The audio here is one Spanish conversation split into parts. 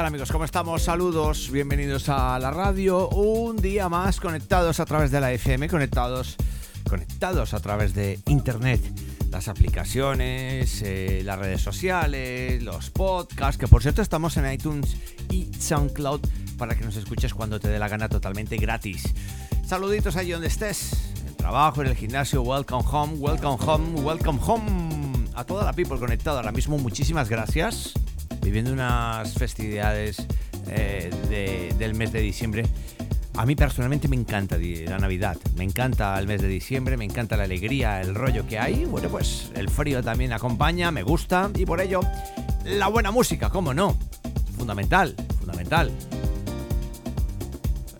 tal amigos? ¿Cómo estamos? Saludos, bienvenidos a la radio. Un día más conectados a través de la FM, conectados, conectados a través de internet. Las aplicaciones, eh, las redes sociales, los podcasts, que por cierto estamos en iTunes y SoundCloud para que nos escuches cuando te dé la gana totalmente gratis. Saluditos allí donde estés, en el trabajo, en el gimnasio, welcome home, welcome home, welcome home. A toda la people conectada ahora mismo, muchísimas gracias viviendo unas festividades eh, de- del mes de diciembre. A mí personalmente me encanta la Navidad, me encanta el mes de diciembre, me encanta la alegría, el rollo que hay. Bueno, pues el frío también acompaña, me gusta y por ello la buena música, ¿cómo no? Fundamental, fundamental.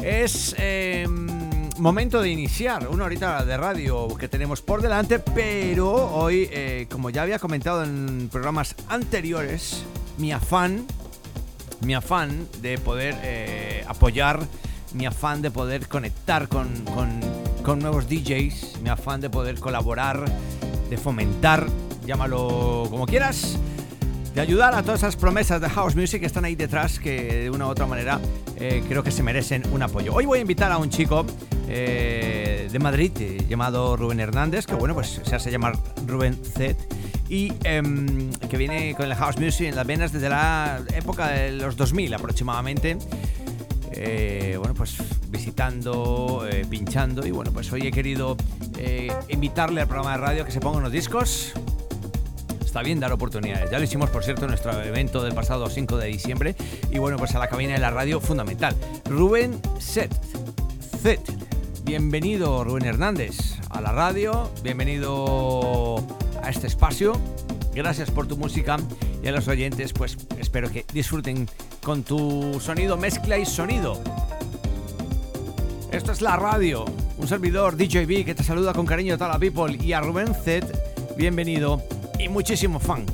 Es eh, momento de iniciar una horita de radio que tenemos por delante, pero hoy, eh, como ya había comentado en programas anteriores, mi afán, mi afán de poder eh, apoyar, mi afán de poder conectar con, con- nuevos DJs, mi afán de poder colaborar, de fomentar, llámalo como quieras, de ayudar a todas esas promesas de house music que están ahí detrás, que de una u otra manera eh, creo que se merecen un apoyo. Hoy voy a invitar a un chico eh, de Madrid eh, llamado Rubén Hernández, que bueno, pues se hace llamar Rubén Z. Y em, que viene con el house music en las venas desde la época de los 2000 aproximadamente. Eh, bueno, pues visitando, pinchando. Y bueno, pues hoy he querido invitarle al programa de radio que se ponga unos discos, Está bien dar oportunidades. Ya lo hicimos, por cierto, en nuestro evento del pasado 5 de diciembre. Y bueno, pues a la cabina de la radio, fundamental. Rubén Set. Bienvenido, Rubén Hernández, a la radio. Bienvenido a este espacio. Gracias por tu música. Y a los oyentes, pues espero que disfruten con tu sonido, mezcla y sonido. Esto es la radio. Un servidor DJB que te saluda con cariño a toda la people. Y a Rubén Z, bienvenido y muchísimo funk.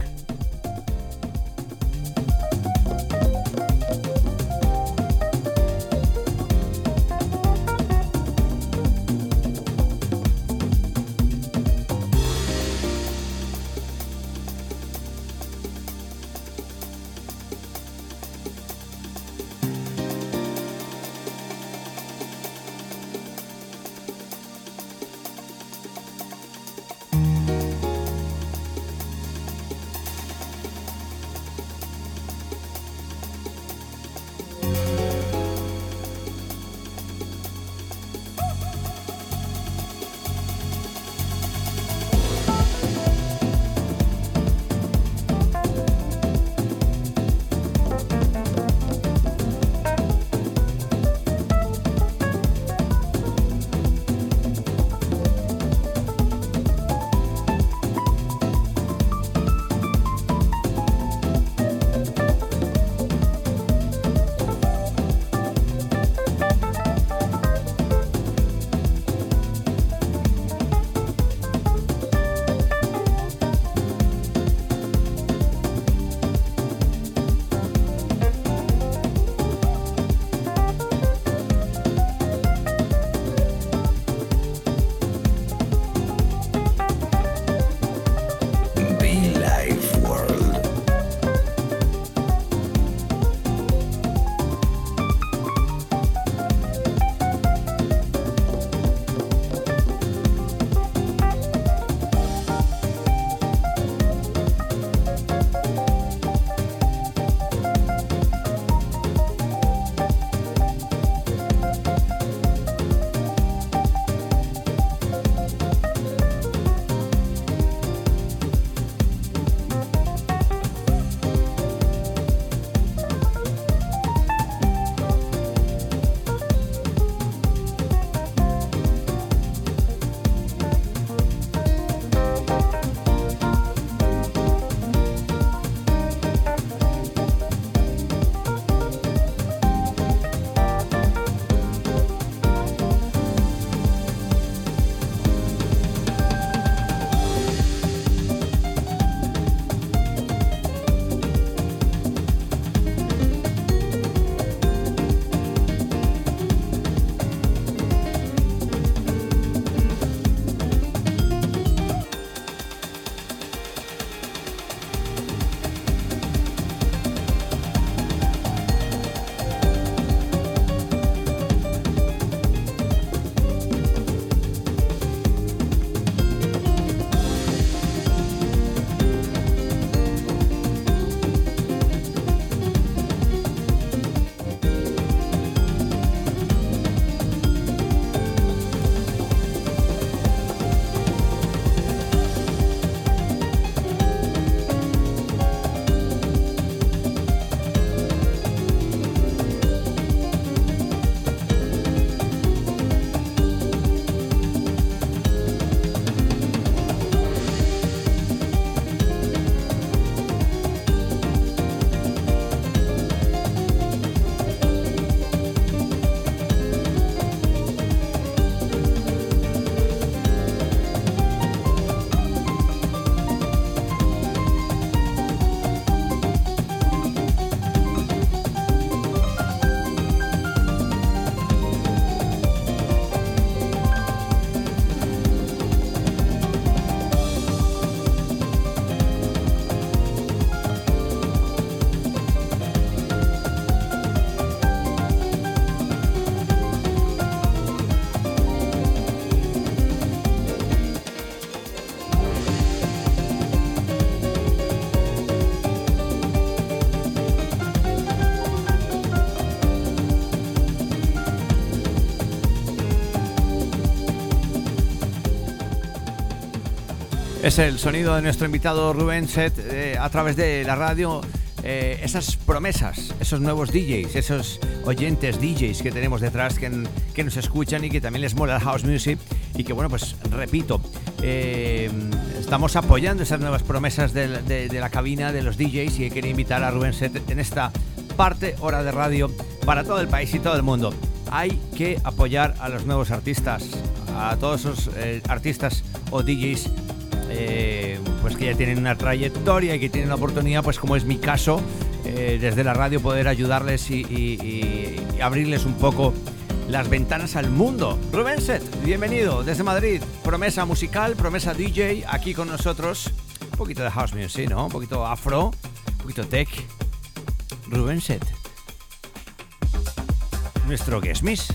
Es el sonido de nuestro invitado Rubén Set eh, a través de la radio. Eh, esas promesas, esos nuevos DJs, esos oyentes DJs que tenemos detrás que, que, nos escuchan y que también les mola el house music y que bueno, pues repito, eh, estamos apoyando esas nuevas promesas de, la cabina de los DJs y quería invitar a Rubén Set en esta parte hora de radio para todo el país y todo el mundo. Hay que apoyar a los nuevos artistas, a todos esos artistas o DJs eh, pues que ya tienen una trayectoria y que tienen la oportunidad, pues como es mi caso, eh, desde la radio poder ayudarles y, abrirles un poco las ventanas al mundo. Rubén Set, bienvenido desde Madrid. Promesa musical, promesa DJ, aquí con nosotros. Un poquito de house music, ¿no? Un poquito afro, un poquito tech. Rubén Set. Nuestro guest miss.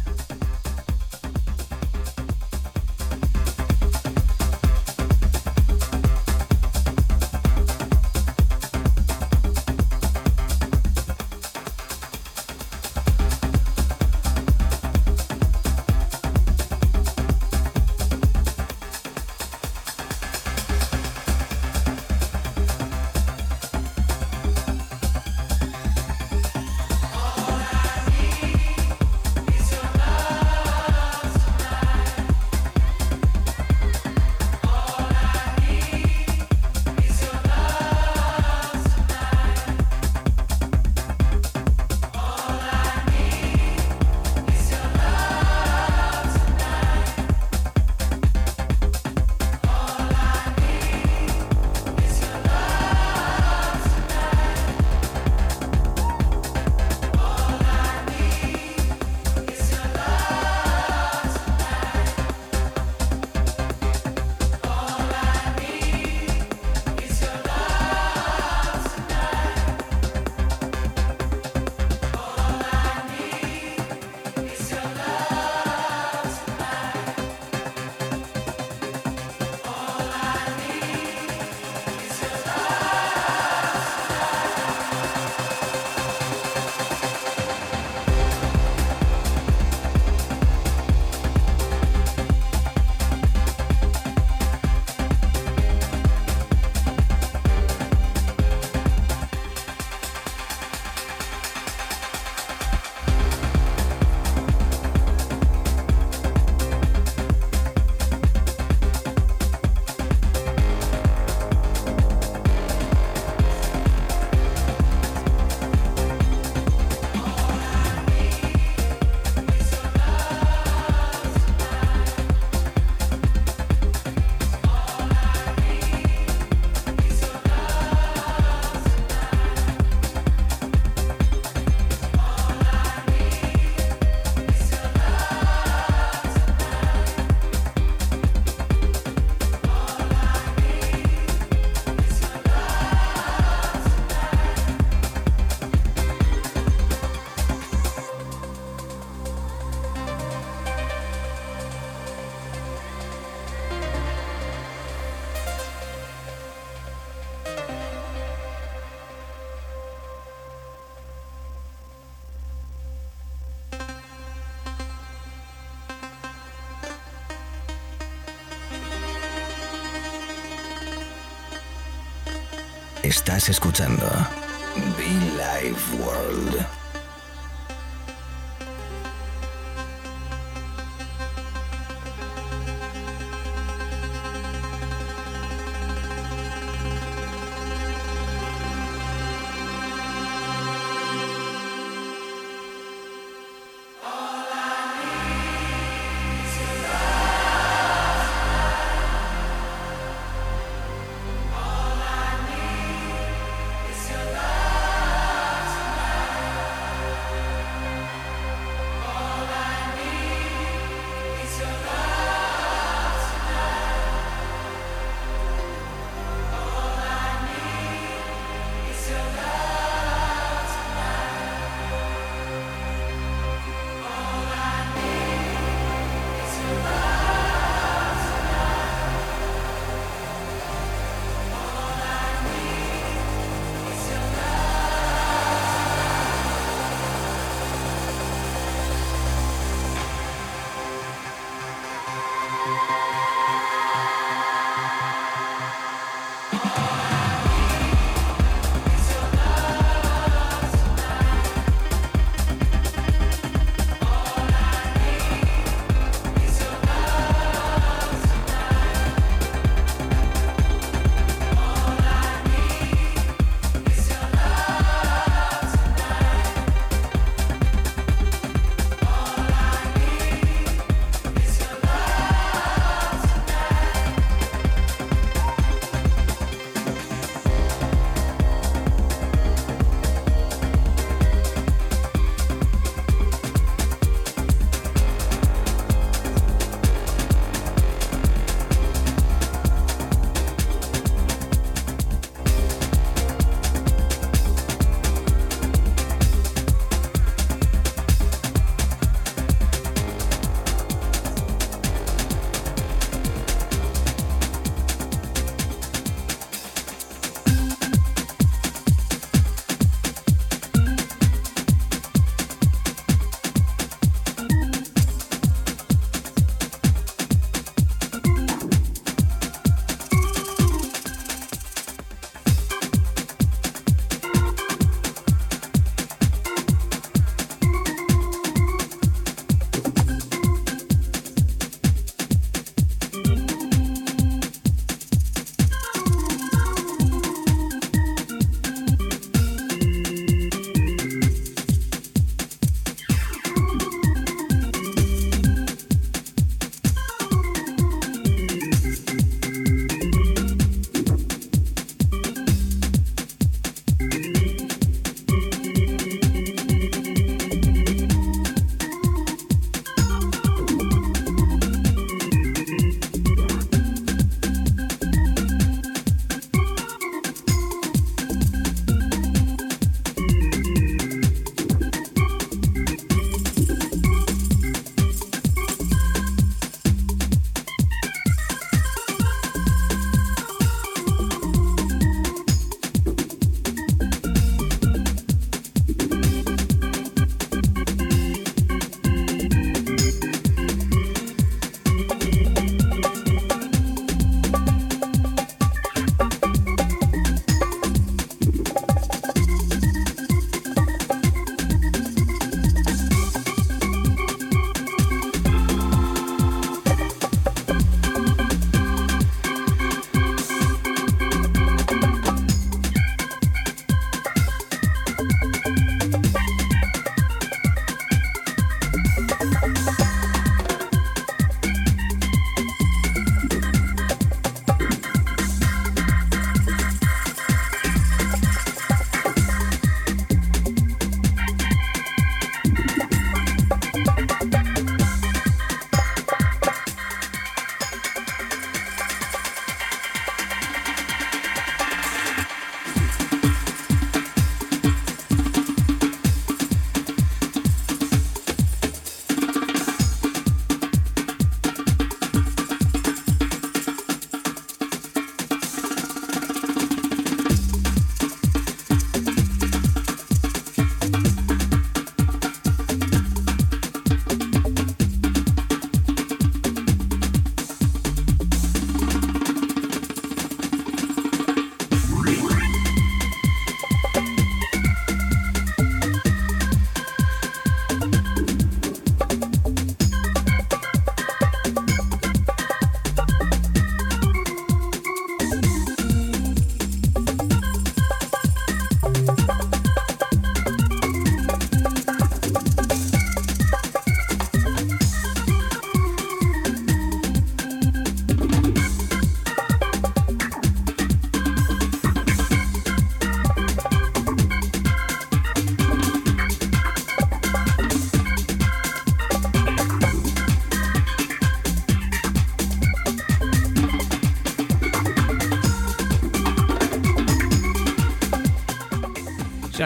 Estás escuchando Be Live World.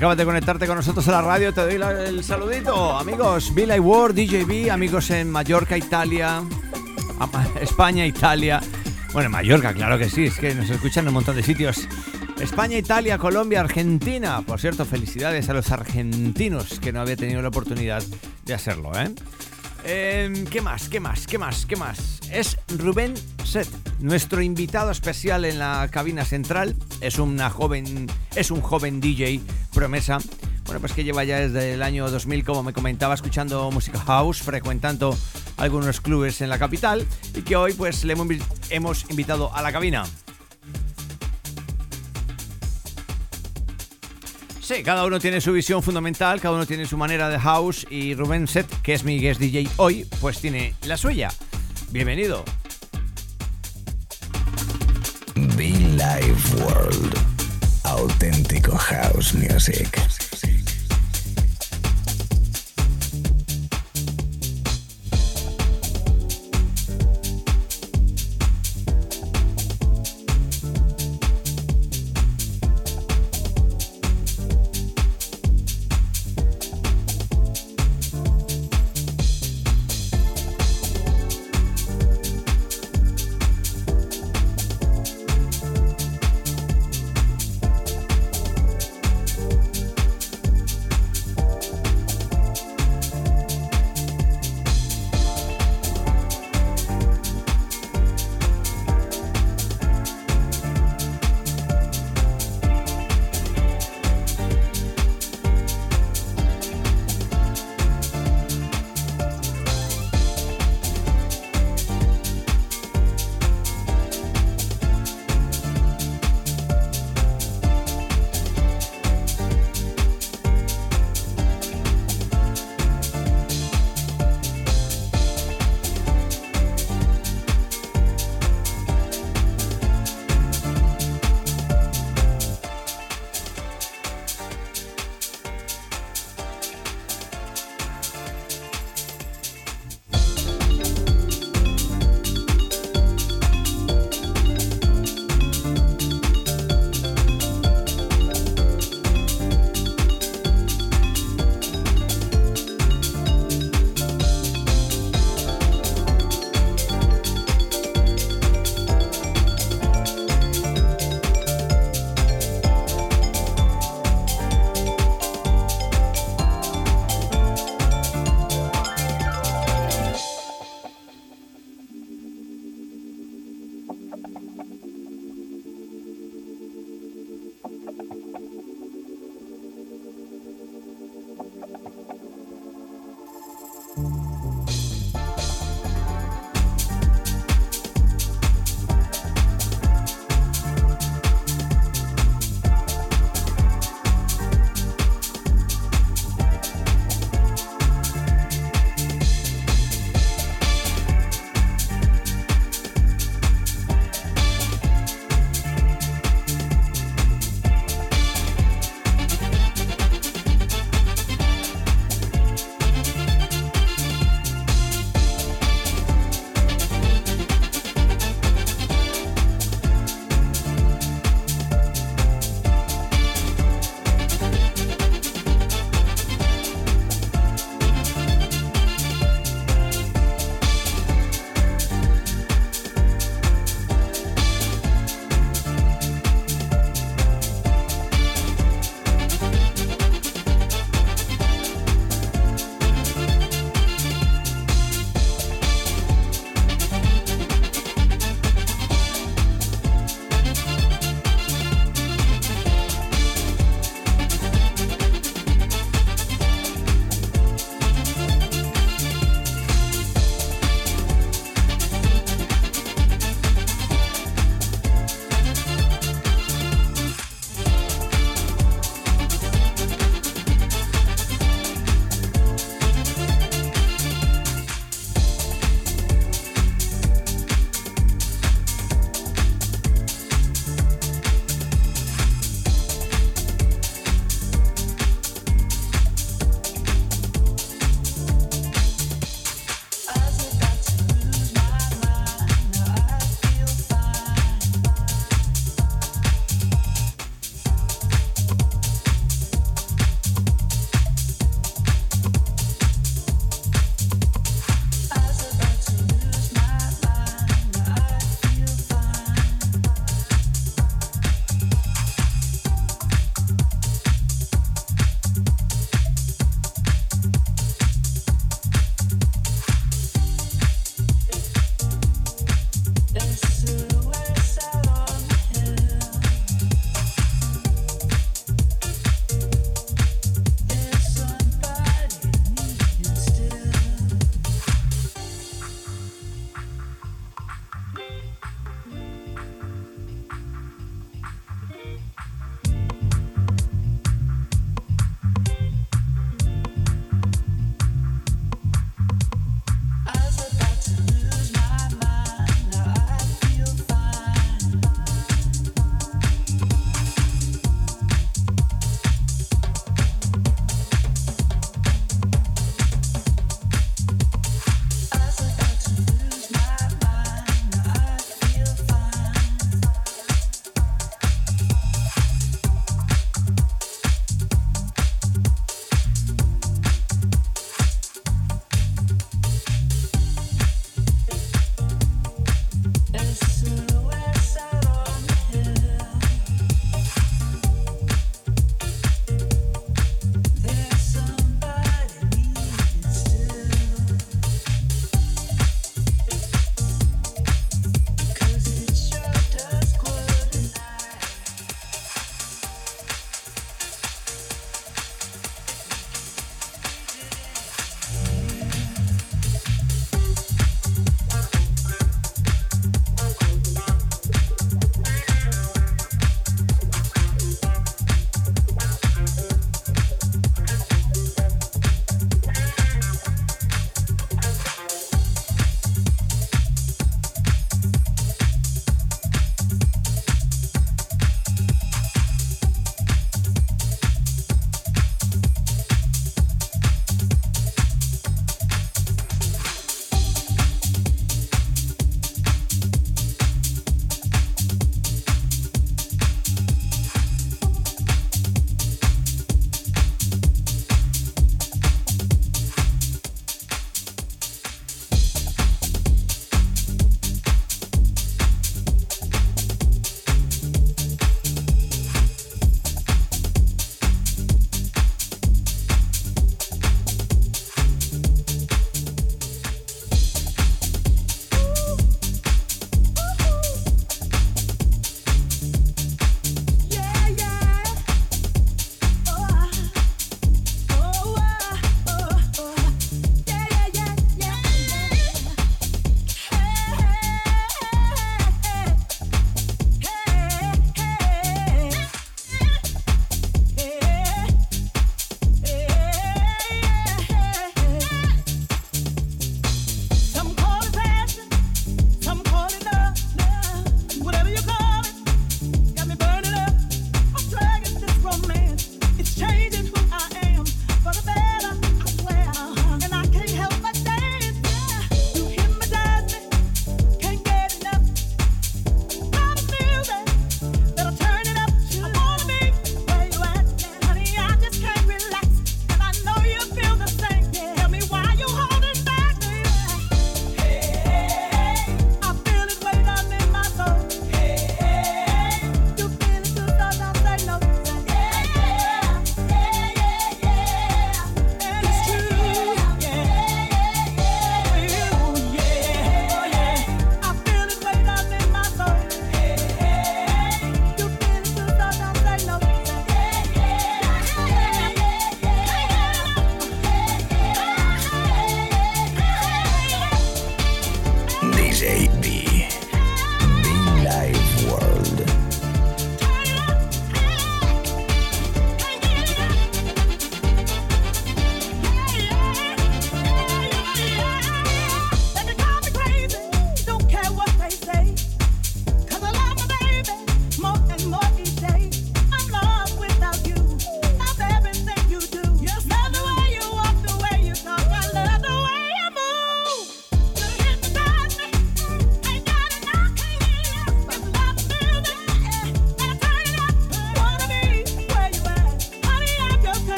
Acabas de conectarte con nosotros a la radio, te doy el saludito. Amigos, Bill Ward, DJB, amigos en Mallorca, Italia, España, Italia. Bueno, en Mallorca, claro que sí, es que nos escuchan en un montón de sitios. España, Italia, Colombia, Argentina. Por cierto, felicidades a los argentinos que no había tenido la oportunidad de hacerlo, ¿eh? Em, ¿Qué más? ¿Qué más? ¿Qué más? ¿Qué más? Es Rubén Set, nuestro invitado especial en la cabina central. Es una joven, es un joven DJ promesa. Bueno, pues que lleva ya desde el año 2000, como me comentaba, escuchando música house, frecuentando algunos clubes en la capital y que hoy pues le hemos invitado a la cabina. Sí, cada uno tiene su visión fundamental, cada uno tiene su manera de house y Rubén Set, que es mi guest DJ hoy, pues tiene la suya. Bienvenido. Be World. Auténtico house music.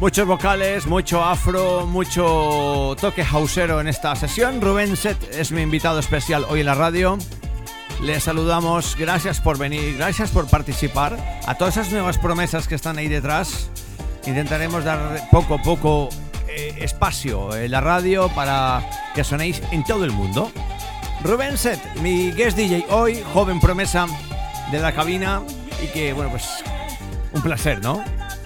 Muchos vocales, mucho afro, mucho toque hausero en esta sesión. Rubén Set es mi invitado especial hoy en la radio. Les saludamos, gracias por venir, gracias por participar. A todas esas nuevas promesas que están ahí detrás, intentaremos dar poco a poco eh, espacio en la radio para que sonéis en todo el mundo. Rubén Set, mi guest DJ hoy, joven promesa de la cabina y que, bueno, pues un placer, ¿no?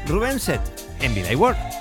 Rubén Set en Vida y Work.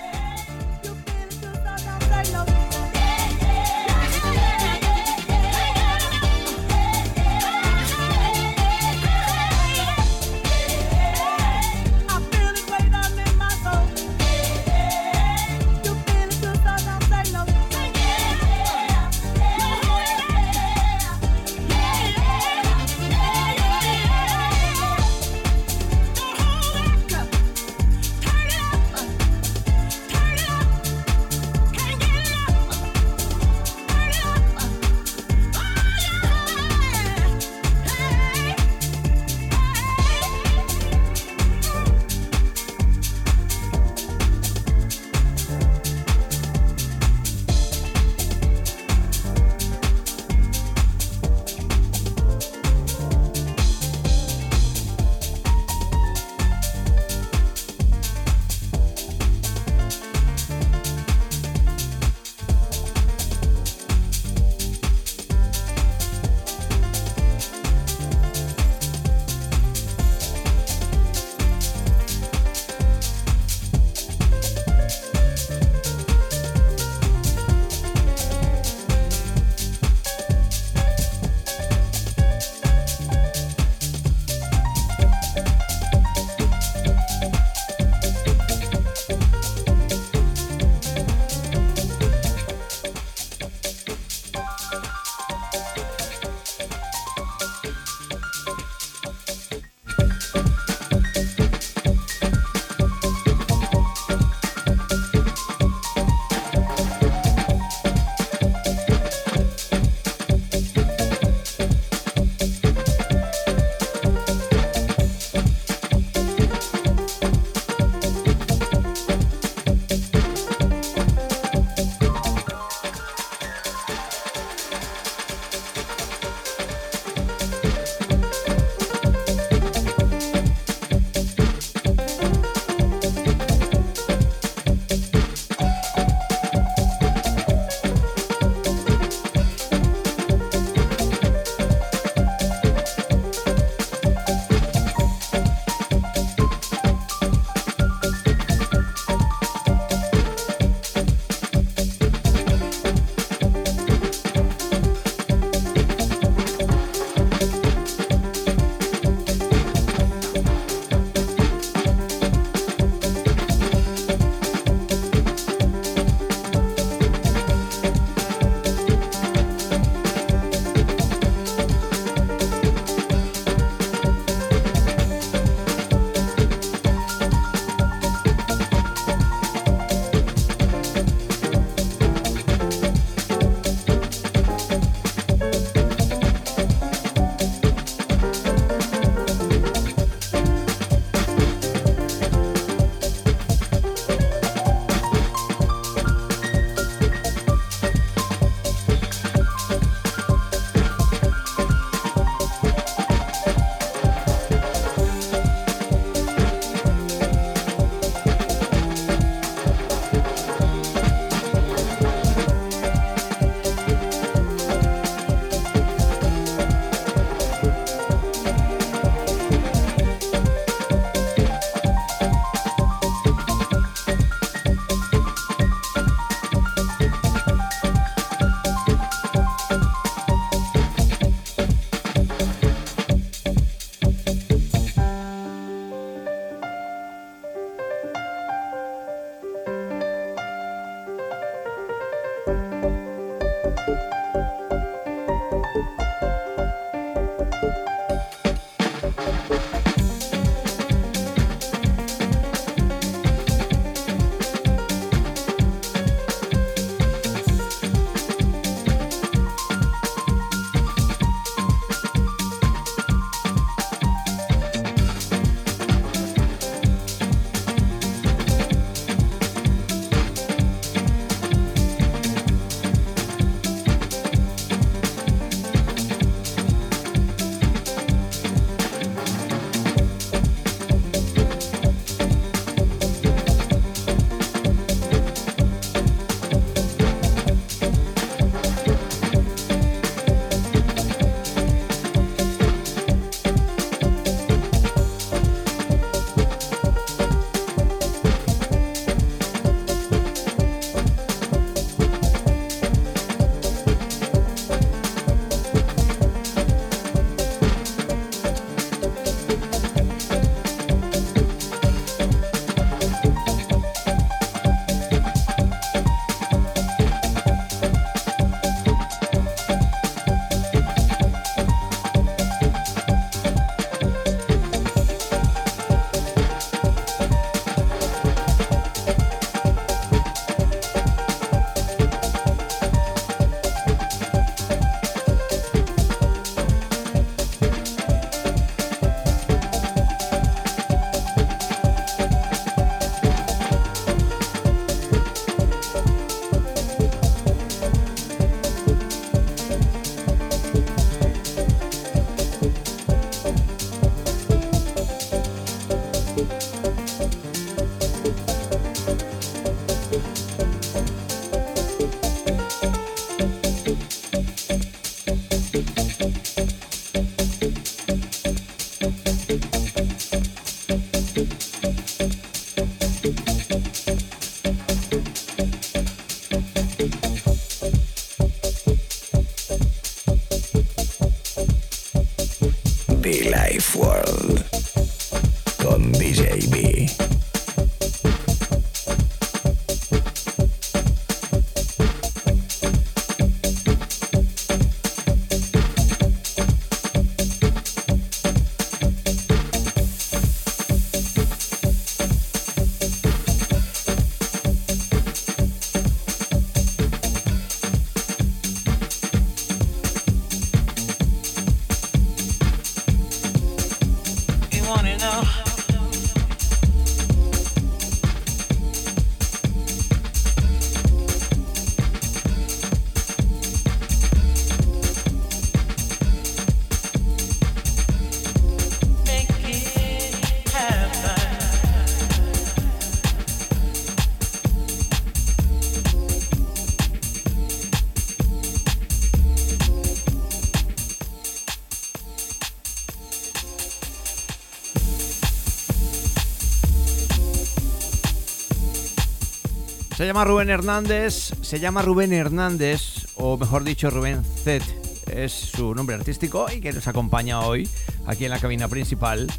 Se llama Rubén Hernández, se llama Rubén Hernández, o mejor dicho, Rubén Z, es su nombre artístico y que nos acompaña hoy aquí en la cabina principal,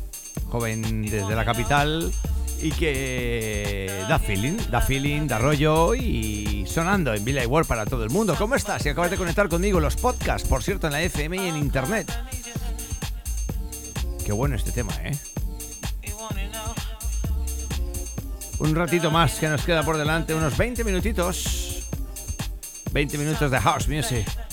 joven desde la capital y que da feeling, da feeling, da rollo y sonando en Villa World para todo el mundo. ¿Cómo estás? Si acabas de conectar conmigo los podcasts, por cierto, en la FM y en internet. Qué bueno este tema, ¿eh? Un ratito más que nos queda por delante, unos 20 minutitos. 20 minutos de house music.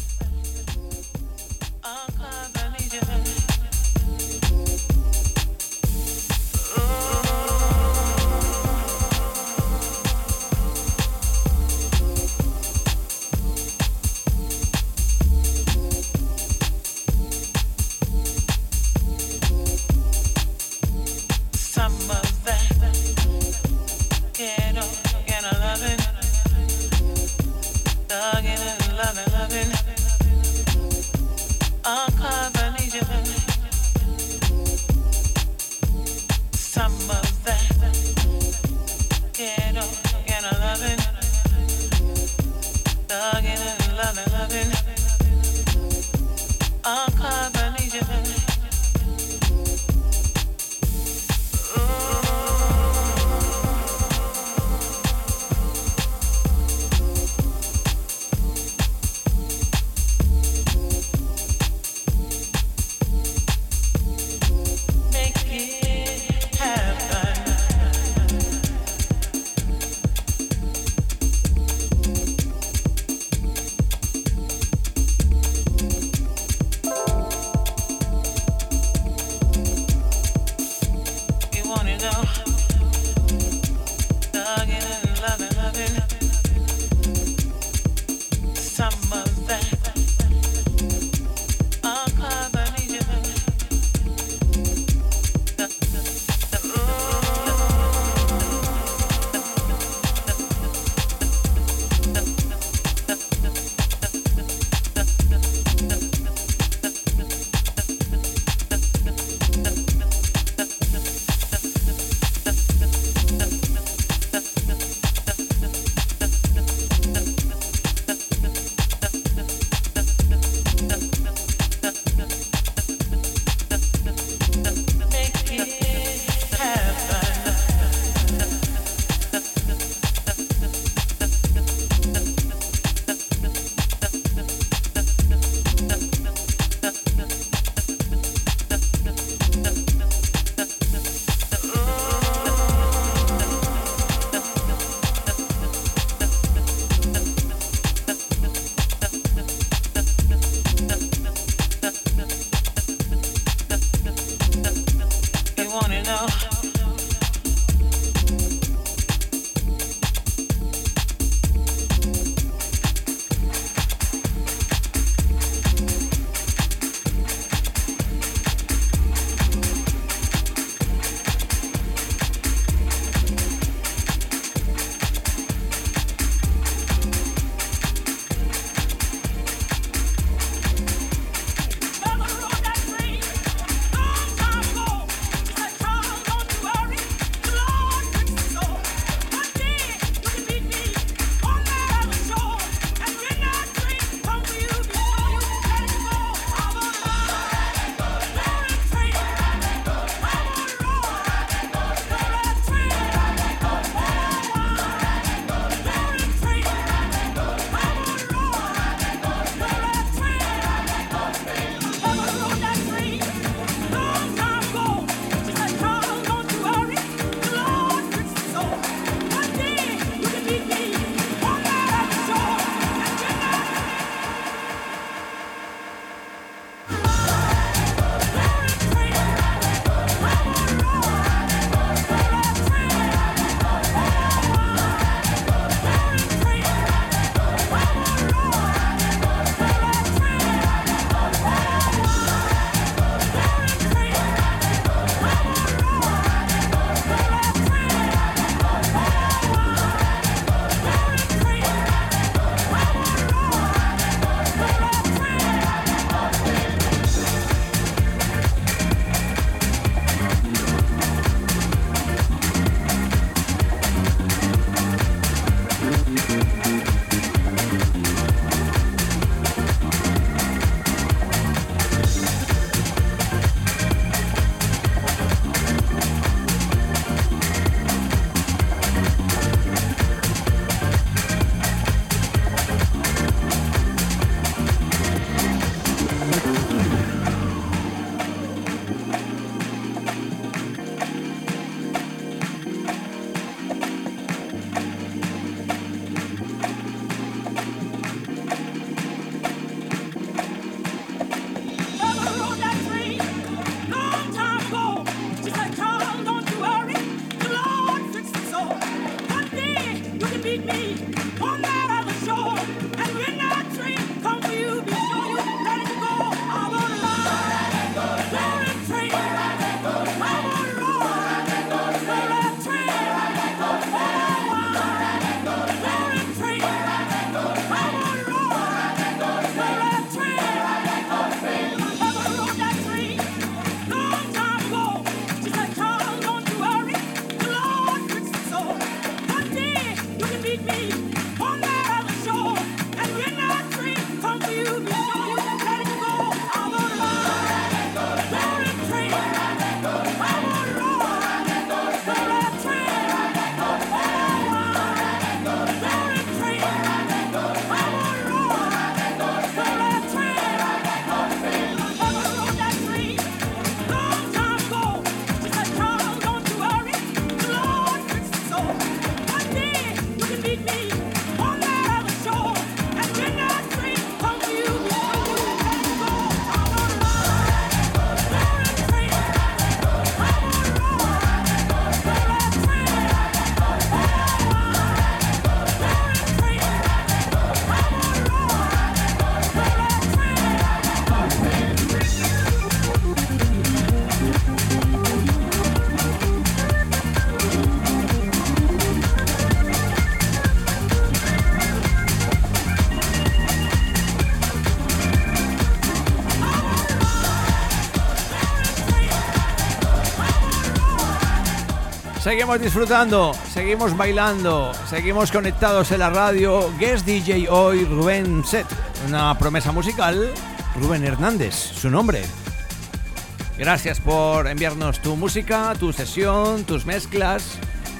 Seguimos disfrutando, seguimos bailando, seguimos conectados en la radio. Guest DJ hoy, Rubén Set. Una promesa musical, Rubén Hernández, su nombre. Gracias por enviarnos tu música, tu sesión, tus mezclas,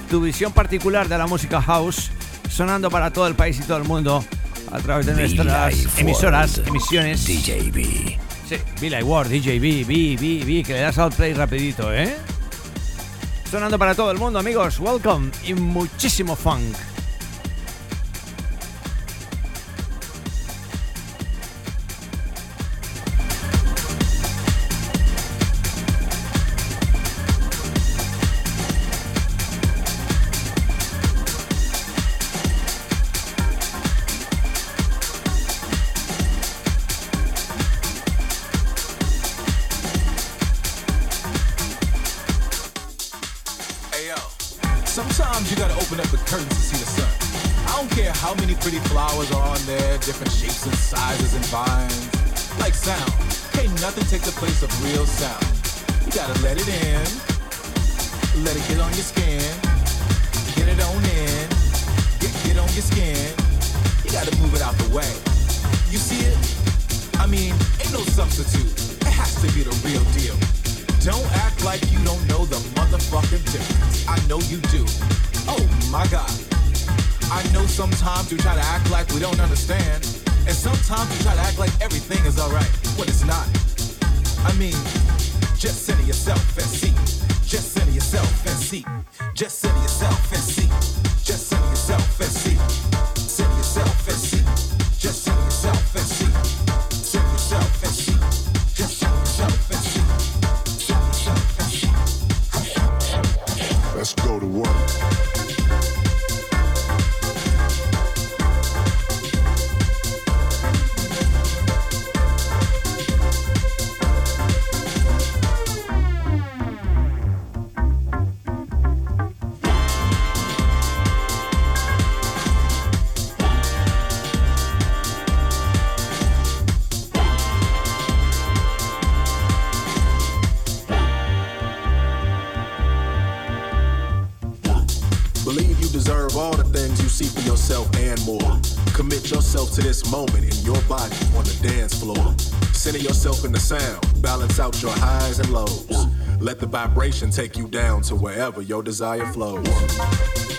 tu visión particular de la música house, sonando para todo el país y todo el mundo a través de nuestras emisoras, emisiones. DJB. Sí, Like Ward, DJB, B, B, B, que le das al play rapidito, ¿eh? Sonando para todo el mundo, amigos. Welcome y muchísimo funk. deserve all the things you see for yourself and more. Commit yourself to this moment in your body on the dance floor. Center yourself in the sound, balance out your highs and lows. Let the vibration take you down to wherever your desire flows.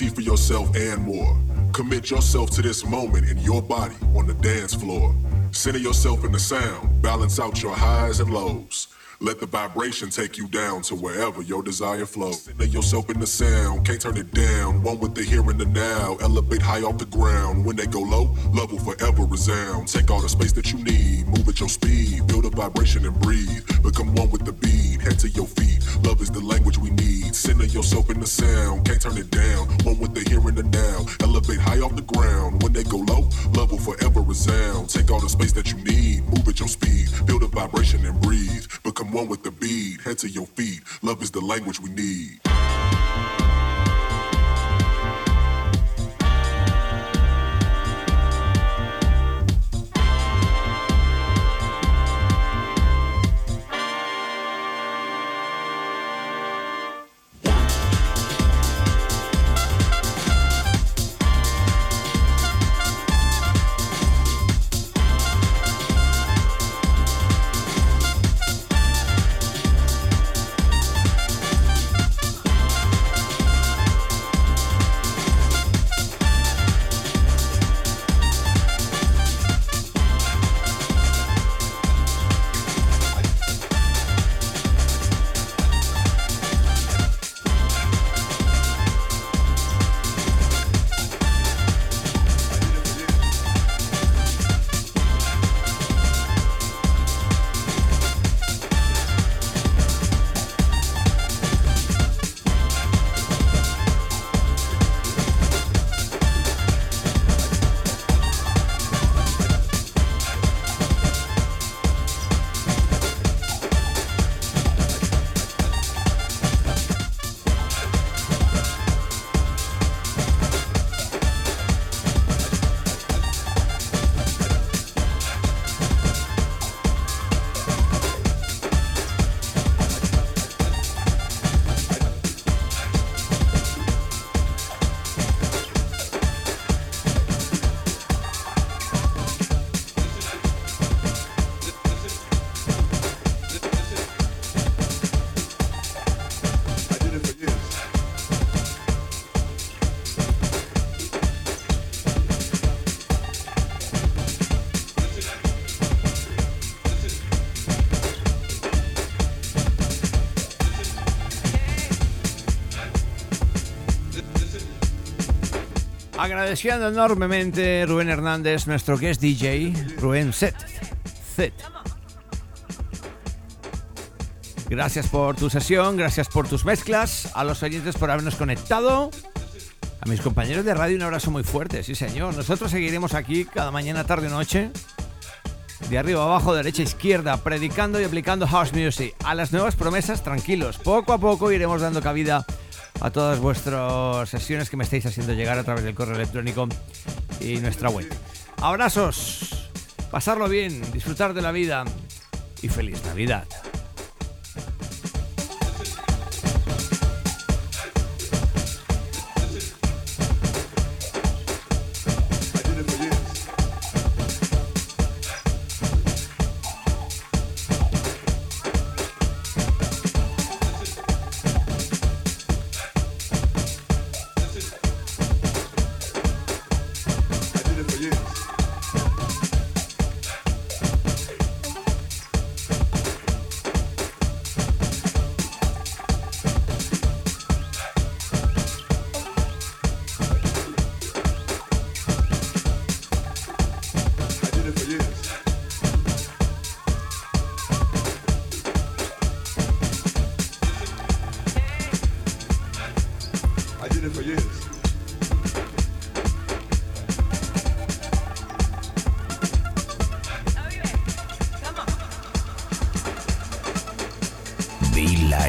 See for yourself and more. Commit yourself to this moment in your body on the dance floor. Center yourself in the sound, balance out your highs and lows. Let the vibration take you down to wherever your desire flows. Center yourself in the sound, can't turn it down. One with the here and the now. Elevate high off the ground. When they go low, love will forever resound. Take all the space that you need, move at your speed. Build a vibration and breathe. Become one with the beat, head to your feet. Love is the language we need. Center yourself in the sound, can't turn it down. One with the here and the now. Elevate high off the ground. When they go low, love will forever resound. Take all the space that you need, move at your speed. Build a vibration and breathe. Become one with the beat, head to your feet. Love is the language we need. Agradeciendo enormemente Rubén Hernández, nuestro guest DJ, Rubén Set. Set. Gracias por tu sesión, gracias por tus mezclas, a los oyentes por habernos conectado. A mis compañeros de radio un abrazo muy fuerte, sí señor. Nosotros seguiremos aquí cada mañana, tarde o noche, de arriba abajo, derecha izquierda, predicando y aplicando house music. A las nuevas promesas, tranquilos. Poco a poco iremos dando cabida a todas vuestras sesiones que me estáis haciendo llegar a través del correo electrónico y nuestra web. Abrazos, pasarlo bien, disfrutar de la vida y feliz Navidad.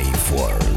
Life World.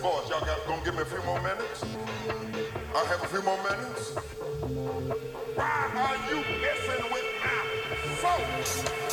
Voice. Y'all got gonna give me a few more minutes? I have a few more minutes. Why are you messing with my